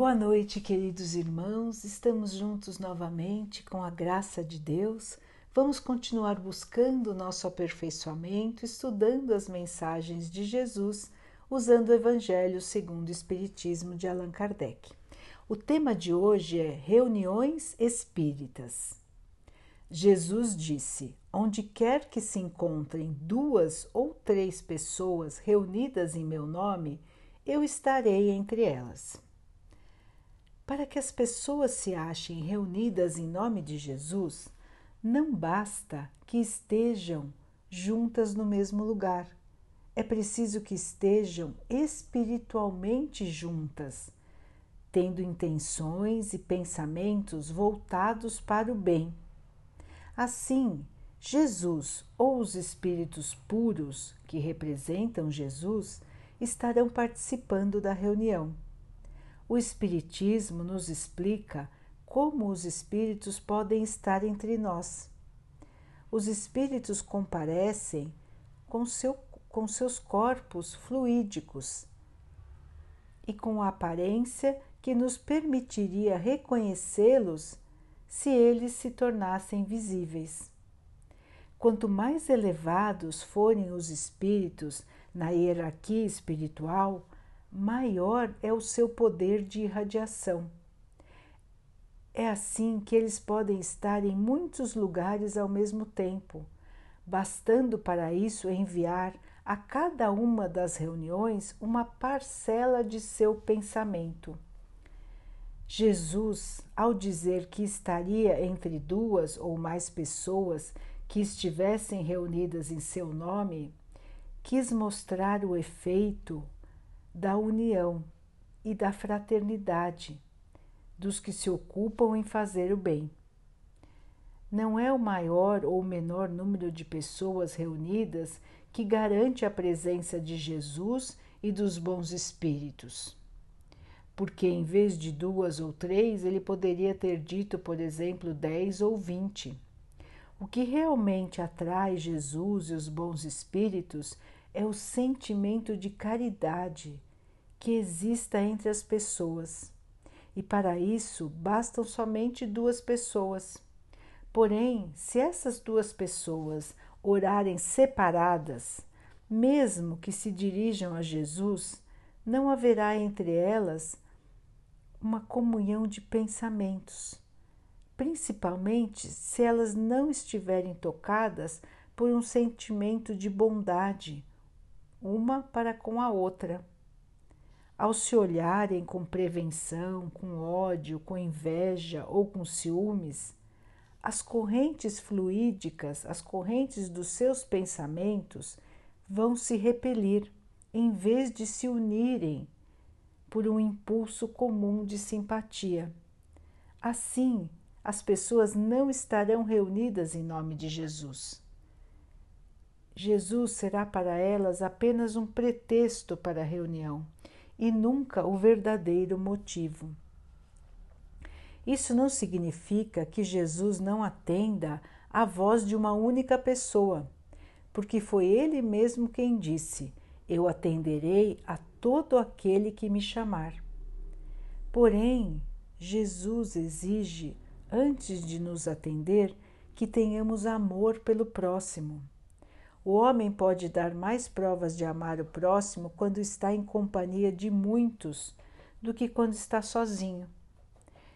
Boa noite, queridos irmãos. Estamos juntos novamente com a graça de Deus. Vamos continuar buscando nosso aperfeiçoamento, estudando as mensagens de Jesus, usando o Evangelho segundo o Espiritismo de Allan Kardec. O tema de hoje é Reuniões Espíritas. Jesus disse: Onde quer que se encontrem duas ou três pessoas reunidas em meu nome, eu estarei entre elas. Para que as pessoas se achem reunidas em nome de Jesus, não basta que estejam juntas no mesmo lugar. É preciso que estejam espiritualmente juntas, tendo intenções e pensamentos voltados para o bem. Assim, Jesus ou os espíritos puros que representam Jesus estarão participando da reunião. O Espiritismo nos explica como os espíritos podem estar entre nós. Os espíritos comparecem com, seu, com seus corpos fluídicos e com a aparência que nos permitiria reconhecê-los se eles se tornassem visíveis. Quanto mais elevados forem os espíritos na hierarquia espiritual, maior é o seu poder de irradiação. É assim que eles podem estar em muitos lugares ao mesmo tempo, bastando para isso enviar a cada uma das reuniões uma parcela de seu pensamento. Jesus, ao dizer que estaria entre duas ou mais pessoas que estivessem reunidas em seu nome, quis mostrar o efeito da união e da fraternidade dos que se ocupam em fazer o bem. Não é o maior ou menor número de pessoas reunidas que garante a presença de Jesus e dos bons espíritos. Porque em vez de duas ou três, ele poderia ter dito, por exemplo, dez ou vinte. O que realmente atrai Jesus e os bons espíritos é o sentimento de caridade que exista entre as pessoas. E para isso bastam somente duas pessoas. Porém, se essas duas pessoas orarem separadas, mesmo que se dirijam a Jesus, não haverá entre elas uma comunhão de pensamentos, principalmente se elas não estiverem tocadas por um sentimento de bondade uma para com a outra. Ao se olharem com prevenção, com ódio, com inveja ou com ciúmes, as correntes fluídicas, as correntes dos seus pensamentos vão se repelir em vez de se unirem por um impulso comum de simpatia. Assim, as pessoas não estarão reunidas em nome de Jesus. Jesus será para elas apenas um pretexto para a reunião e nunca o verdadeiro motivo. Isso não significa que Jesus não atenda à voz de uma única pessoa, porque foi ele mesmo quem disse: Eu atenderei a todo aquele que me chamar. Porém, Jesus exige, antes de nos atender, que tenhamos amor pelo próximo. O homem pode dar mais provas de amar o próximo quando está em companhia de muitos do que quando está sozinho.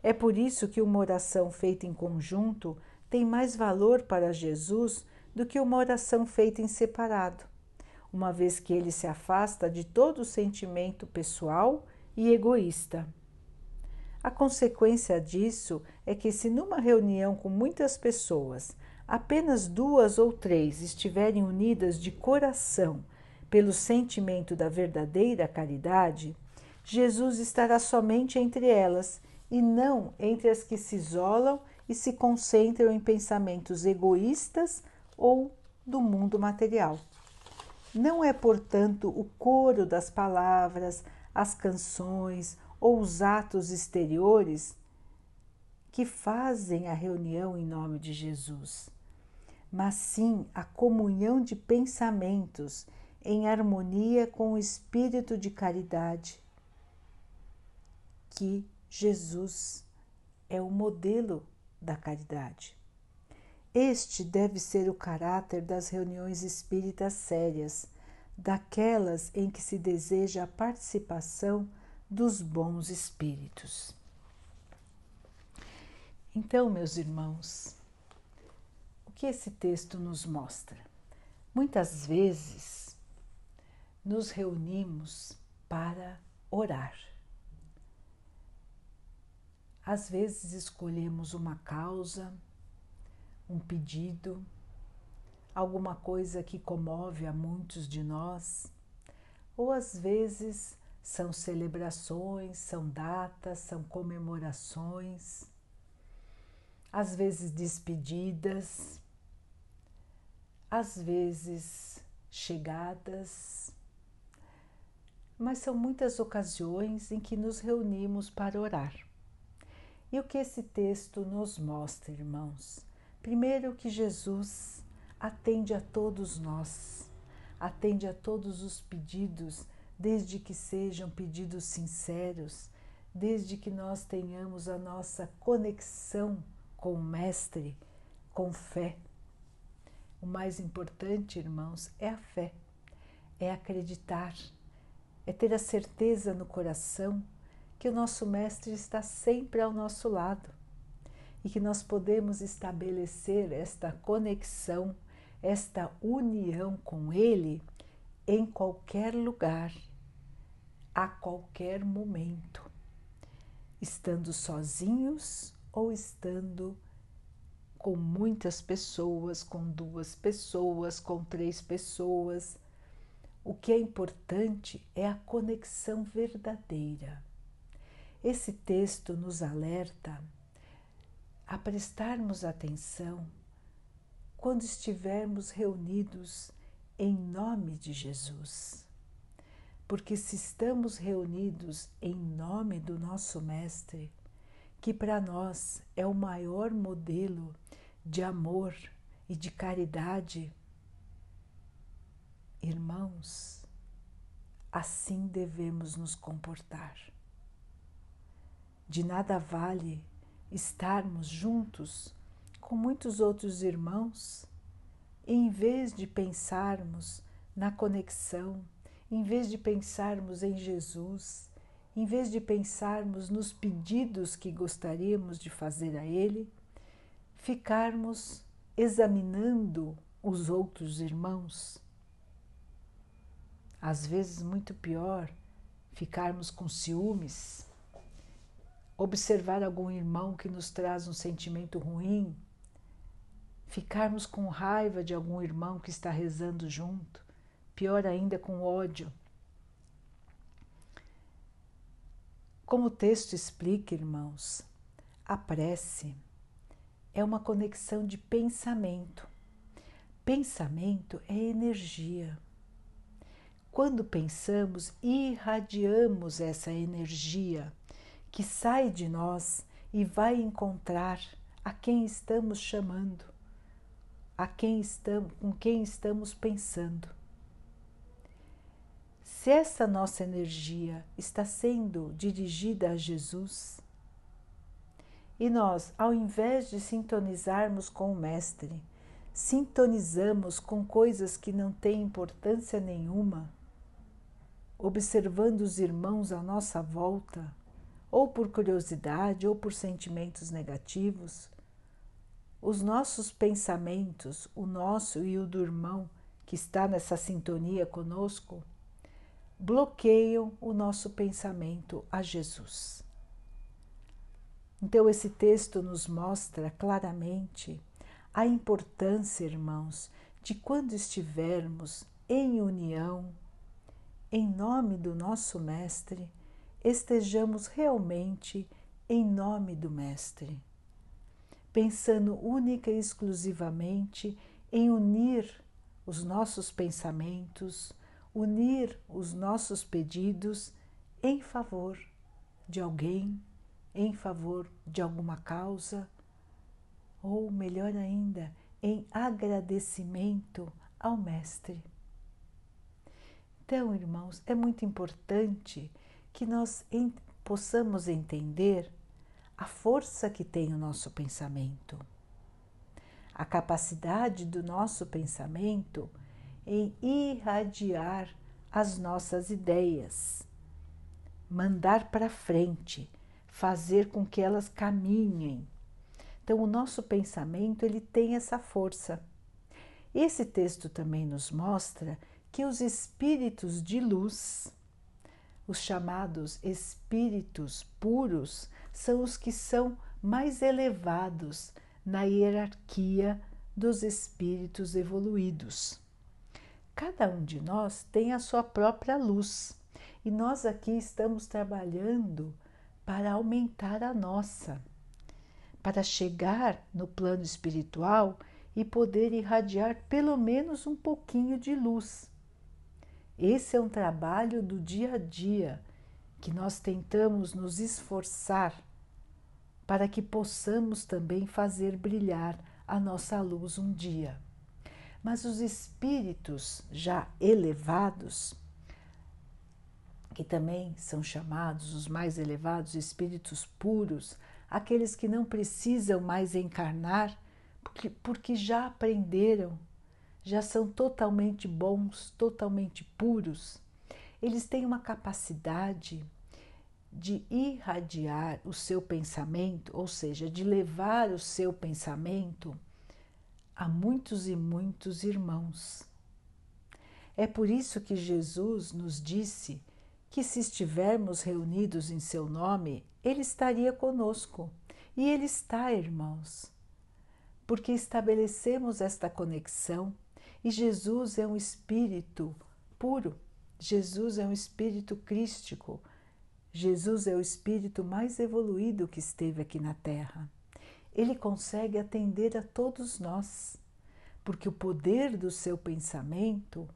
É por isso que uma oração feita em conjunto tem mais valor para Jesus do que uma oração feita em separado, uma vez que ele se afasta de todo o sentimento pessoal e egoísta. A consequência disso é que, se numa reunião com muitas pessoas apenas duas ou três estiverem unidas de coração pelo sentimento da verdadeira caridade, Jesus estará somente entre elas e não entre as que se isolam e se concentram em pensamentos egoístas ou do mundo material. Não é, portanto, o coro das palavras, as canções ou os atos exteriores que fazem a reunião em nome de Jesus mas sim a comunhão de pensamentos em harmonia com o espírito de caridade que Jesus é o modelo da caridade. Este deve ser o caráter das reuniões espíritas sérias, daquelas em que se deseja a participação dos bons espíritos. Então, meus irmãos, que esse texto nos mostra? Muitas vezes nos reunimos para orar. Às vezes escolhemos uma causa, um pedido, alguma coisa que comove a muitos de nós, ou às vezes são celebrações, são datas, são comemorações, às vezes despedidas, às vezes chegadas, mas são muitas ocasiões em que nos reunimos para orar. E o que esse texto nos mostra, irmãos? Primeiro, que Jesus atende a todos nós, atende a todos os pedidos, desde que sejam pedidos sinceros, desde que nós tenhamos a nossa conexão com o Mestre, com fé. O mais importante, irmãos, é a fé, é acreditar, é ter a certeza no coração que o nosso Mestre está sempre ao nosso lado e que nós podemos estabelecer esta conexão, esta união com Ele em qualquer lugar, a qualquer momento, estando sozinhos ou estando com muitas pessoas, com duas pessoas, com três pessoas. O que é importante é a conexão verdadeira esse texto nos alerta a prestarmos atenção quando estivermos reunidos em nome de Jesus. Porque se estamos reunidos em nome do nosso Mestre, que para nós é o maior modelo de amor e de caridade, irmãos, assim devemos nos comportar. De nada vale estarmos juntos com muitos outros irmãos, em vez de pensarmos na conexão, em vez de pensarmos em Jesus, em vez de pensarmos nos pedidos que gostaríamos de fazer a Ele, ficarmos examinando os outros irmãos. Às vezes, muito pior, ficarmos com ciúmes observar algum irmão que nos traz um sentimento ruim, ficarmos com raiva de algum irmão que está rezando junto, pior ainda com ódio. Como o texto explica, irmãos, a prece é uma conexão de pensamento. Pensamento é energia. Quando pensamos, irradiamos essa energia que sai de nós e vai encontrar a quem estamos chamando, a quem estamos, com quem estamos pensando. Se essa nossa energia está sendo dirigida a Jesus, e nós, ao invés de sintonizarmos com o Mestre, sintonizamos com coisas que não têm importância nenhuma, observando os irmãos à nossa volta, ou por curiosidade ou por sentimentos negativos, os nossos pensamentos, o nosso e o do irmão que está nessa sintonia conosco, bloqueiam o nosso pensamento a Jesus. Então, esse texto nos mostra claramente a importância, irmãos, de quando estivermos em união, em nome do nosso Mestre, estejamos realmente em nome do Mestre, pensando única e exclusivamente em unir os nossos pensamentos, unir os nossos pedidos em favor de alguém, em favor de alguma causa, ou melhor ainda, em agradecimento ao Mestre. Então, irmãos, é muito importante que nós possamos entender a força que tem o nosso pensamento, a capacidade do nosso pensamento em irradiar as nossas ideias, mandar para frente, fazer com que elas caminhem. Então, o nosso pensamento ele tem essa força. Esse texto também nos mostra que os espíritos de luz, os chamados espíritos puros, são os que são mais elevados na hierarquia dos espíritos evoluídos. Cada um de nós tem a sua própria luz e nós aqui estamos trabalhando para aumentar a nossa, para chegar no plano espiritual e poder irradiar pelo menos um pouquinho de luz. Esse é um trabalho do dia a dia que nós tentamos nos esforçar para que possamos também fazer brilhar a nossa luz um dia. Mas os espíritos já elevados, que também são chamados os mais elevados espíritos puros, aqueles que não precisam mais encarnar, porque, porque já aprenderam, já são totalmente bons, totalmente puros, eles têm uma capacidade de irradiar o seu pensamento, ou seja, de levar o seu pensamento a muitos e muitos irmãos. É por isso que Jesus nos disse que, se estivermos reunidos em seu nome, Ele estaria conosco. E Ele está, irmãos, porque estabelecemos esta conexão e Jesus é um espírito puro, Jesus é um espírito crístico, Jesus é o espírito mais evoluído que esteve aqui na Terra. Ele consegue atender a todos nós, porque o poder do seu pensamento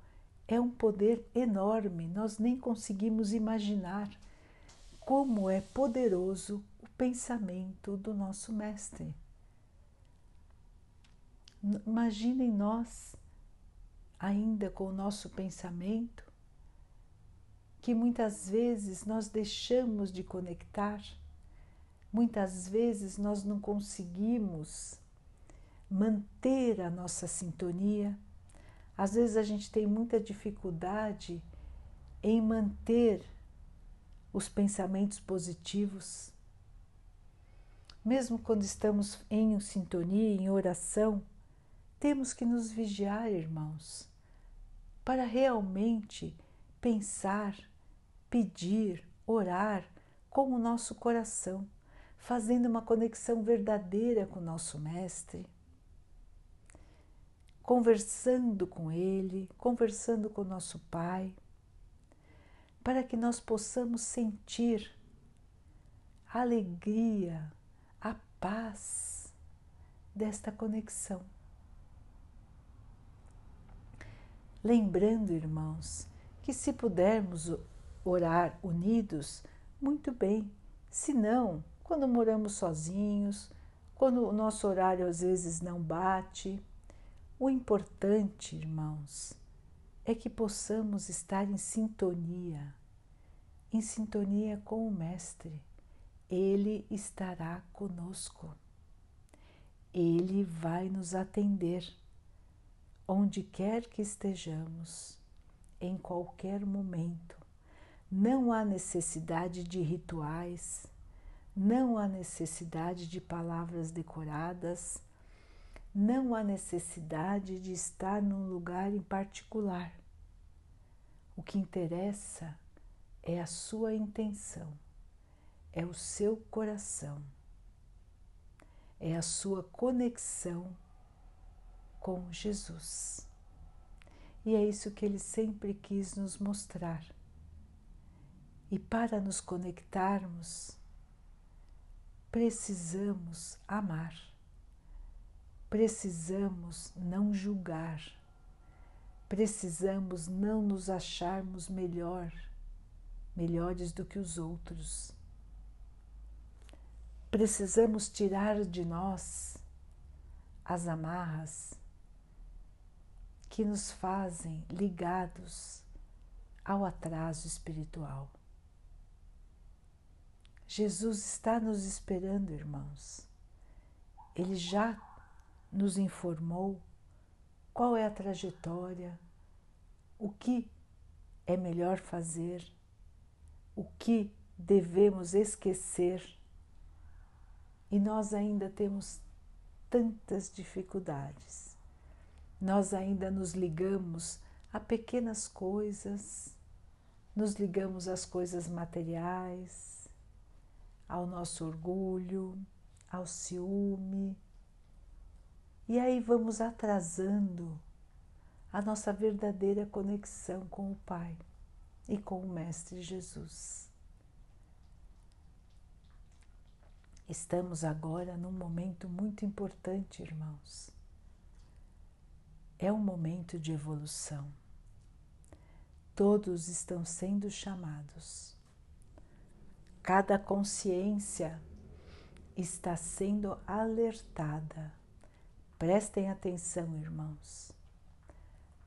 é um poder enorme, nós nem conseguimos imaginar como é poderoso o pensamento do nosso Mestre. Imaginem nós, ainda com o nosso pensamento, que muitas vezes nós deixamos de conectar Muitas vezes nós não conseguimos manter a nossa sintonia. Às vezes a gente tem muita dificuldade em manter os pensamentos positivos. Mesmo quando estamos em sintonia, em oração, temos que nos vigiar, irmãos, para realmente pensar, pedir, orar com o nosso coração fazendo uma conexão verdadeira com o nosso Mestre, conversando com Ele, conversando com nosso Pai, para que nós possamos sentir a alegria, a paz desta conexão. Lembrando, irmãos, que se pudermos orar unidos, muito bem, se não, quando moramos sozinhos, quando o nosso horário às vezes não bate. O importante, irmãos, é que possamos estar em sintonia, em sintonia com o Mestre. Ele estará conosco. Ele vai nos atender onde quer que estejamos, em qualquer momento. Não há necessidade de rituais, não há necessidade de palavras decoradas, não há necessidade de estar num lugar em particular. O que interessa é a sua intenção, é o seu coração, é a sua conexão com Jesus. E é isso que ele sempre quis nos mostrar. E para nos conectarmos, precisamos amar, precisamos não julgar, precisamos não nos acharmos melhor, melhores do que os outros. Precisamos tirar de nós as amarras que nos fazem ligados ao atraso espiritual. Jesus está nos esperando, irmãos. Ele já nos informou qual é a trajetória, o que é melhor fazer, o que devemos esquecer. E nós ainda temos tantas dificuldades. Nós ainda nos ligamos a pequenas coisas, nos ligamos às coisas materiais, ao nosso orgulho, ao ciúme. E aí vamos atrasando a nossa verdadeira conexão com o Pai e com o Mestre Jesus. Estamos agora num momento muito importante, irmãos. É um momento de evolução. Todos estão sendo chamados. Cada consciência está sendo alertada. Prestem atenção, irmãos.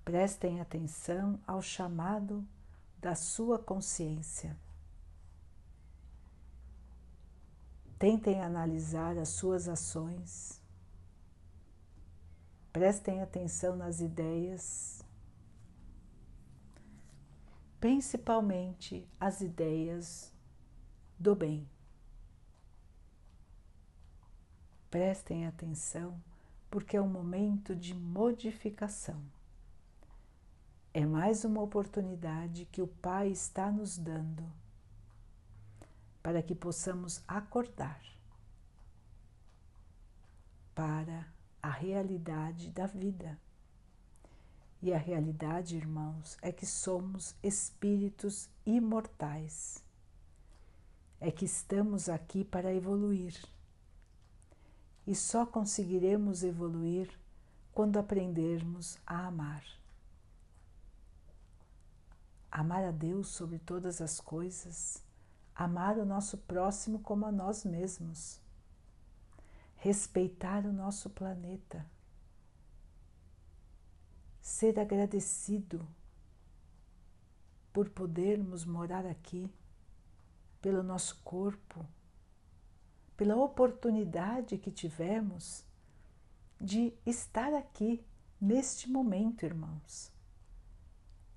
Prestem atenção ao chamado da sua consciência. Tentem analisar as suas ações. Prestem atenção nas ideias, principalmente as ideias do bem. Prestem atenção, porque é um momento de modificação. É mais uma oportunidade que o Pai está nos dando para que possamos acordar para a realidade da vida. E a realidade, irmãos, é que somos espíritos imortais. É que estamos aqui para evoluir. E só conseguiremos evoluir quando aprendermos a amar. Amar a Deus sobre todas as coisas. Amar o nosso próximo como a nós mesmos, respeitar o nosso planeta, ser agradecido por podermos morar aqui, pelo nosso corpo, pela oportunidade que tivemos de estar aqui neste momento, irmãos.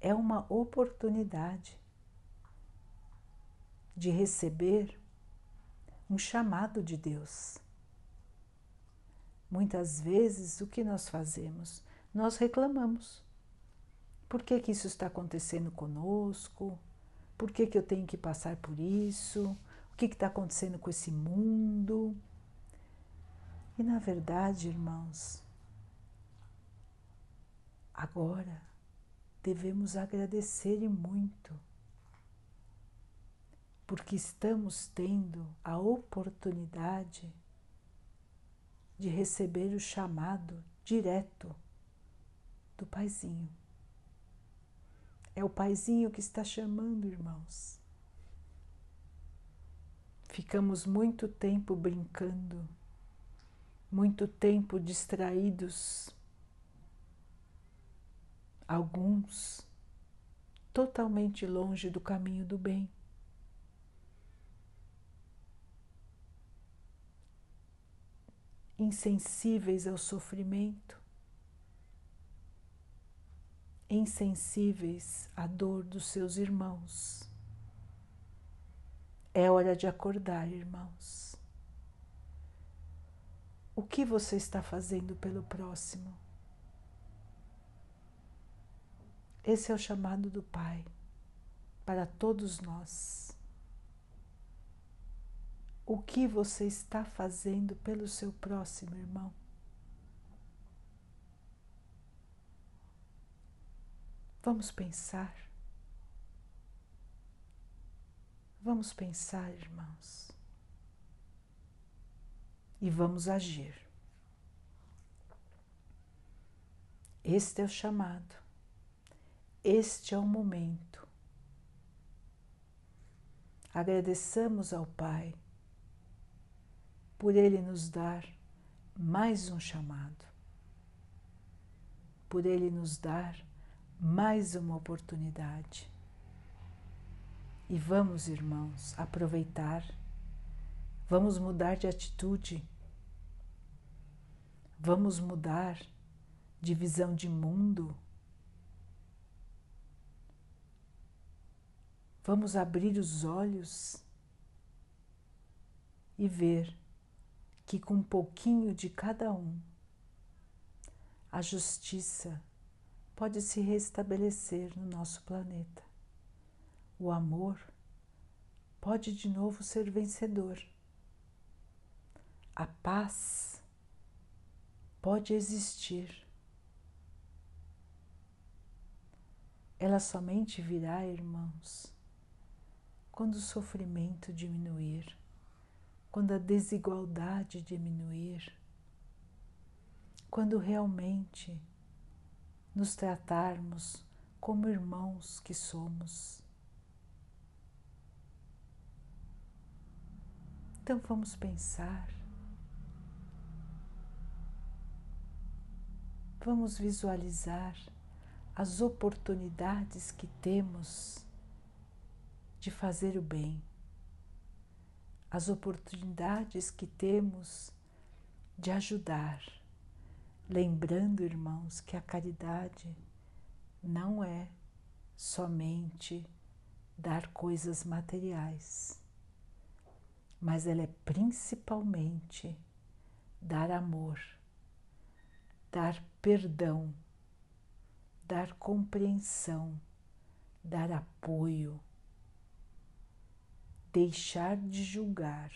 É uma oportunidade de receber um chamado de Deus. Muitas vezes o que nós fazemos? Nós reclamamos. Por que, que isso está acontecendo conosco? Por que, que eu tenho que passar por isso? Que está acontecendo com esse mundo? E na verdade, irmãos, agora devemos agradecer e muito porque estamos tendo a oportunidade de receber o chamado direto do Paizinho. É o Paizinho que está chamando, irmãos. Ficamos muito tempo brincando, muito tempo distraídos, alguns totalmente longe do caminho do bem. insensíveis ao sofrimento, insensíveis à dor dos seus irmãos. É hora de acordar, irmãos. O que você está fazendo pelo próximo? Esse é o chamado do Pai para todos nós o que você está fazendo pelo seu próximo irmão. Vamos pensar. Vamos pensar, irmãos. E vamos agir. Este é o chamado. Este é o momento. Agradeçamos ao Pai por Ele nos dar mais um chamado, por Ele nos dar mais uma oportunidade. E vamos, irmãos, aproveitar Vamos mudar de atitude. Vamos mudar de visão de mundo. Vamos abrir os olhos e ver que com um pouquinho de cada um, a justiça pode se restabelecer no nosso planeta. O amor pode de novo ser vencedor. A paz pode existir. Ela somente virá, irmãos, quando o sofrimento diminuir, quando a desigualdade diminuir, quando realmente nos tratarmos como irmãos que somos. Então vamos pensar, vamos visualizar as oportunidades que temos de fazer o bem, as oportunidades que temos de ajudar, lembrando, irmãos, que a caridade não é somente dar coisas materiais, mas ela é principalmente dar amor, dar perdão, dar compreensão, dar apoio deixar de julgar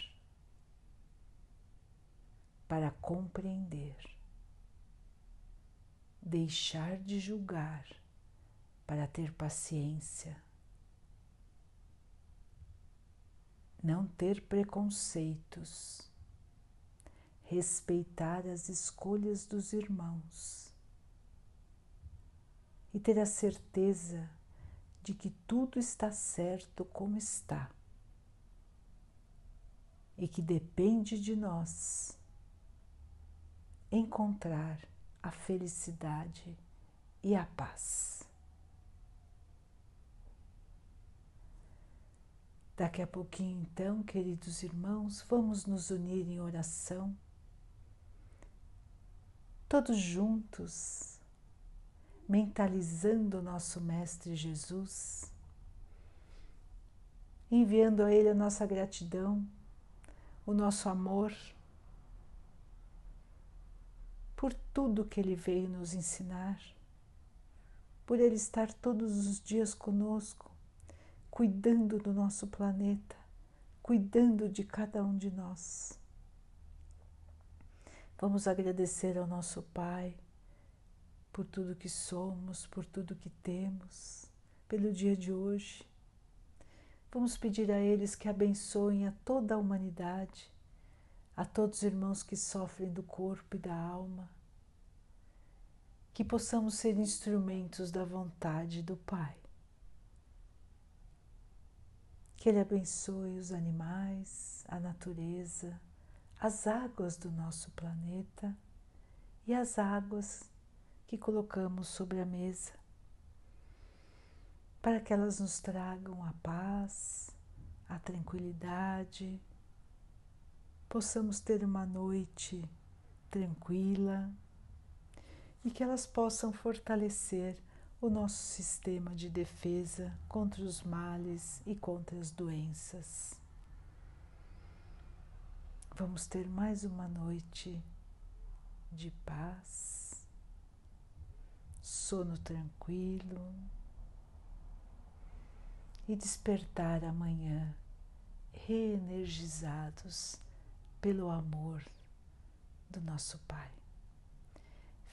para compreender, deixar de julgar para ter paciência, não ter preconceitos, respeitar as escolhas dos irmãos e ter a certeza de que tudo está certo como está e que depende de nós encontrar a felicidade e a paz. Daqui a pouquinho, então, queridos irmãos, vamos nos unir em oração, todos juntos, mentalizando o nosso Mestre Jesus, enviando a Ele a nossa gratidão o nosso amor por tudo que Ele veio nos ensinar, por Ele estar todos os dias conosco, cuidando do nosso planeta, cuidando de cada um de nós. Vamos agradecer ao nosso Pai por tudo que somos, por tudo que temos, pelo dia de hoje Vamos pedir a eles que abençoem a toda a humanidade, a todos os irmãos que sofrem do corpo e da alma, que possamos ser instrumentos da vontade do Pai. Que Ele abençoe os animais, a natureza, as águas do nosso planeta e as águas que colocamos sobre a mesa para que elas nos tragam a paz, a tranquilidade, possamos ter uma noite tranquila e que elas possam fortalecer o nosso sistema de defesa contra os males e contra as doenças. Vamos ter mais uma noite de paz, sono tranquilo e despertar amanhã reenergizados pelo amor do nosso Pai.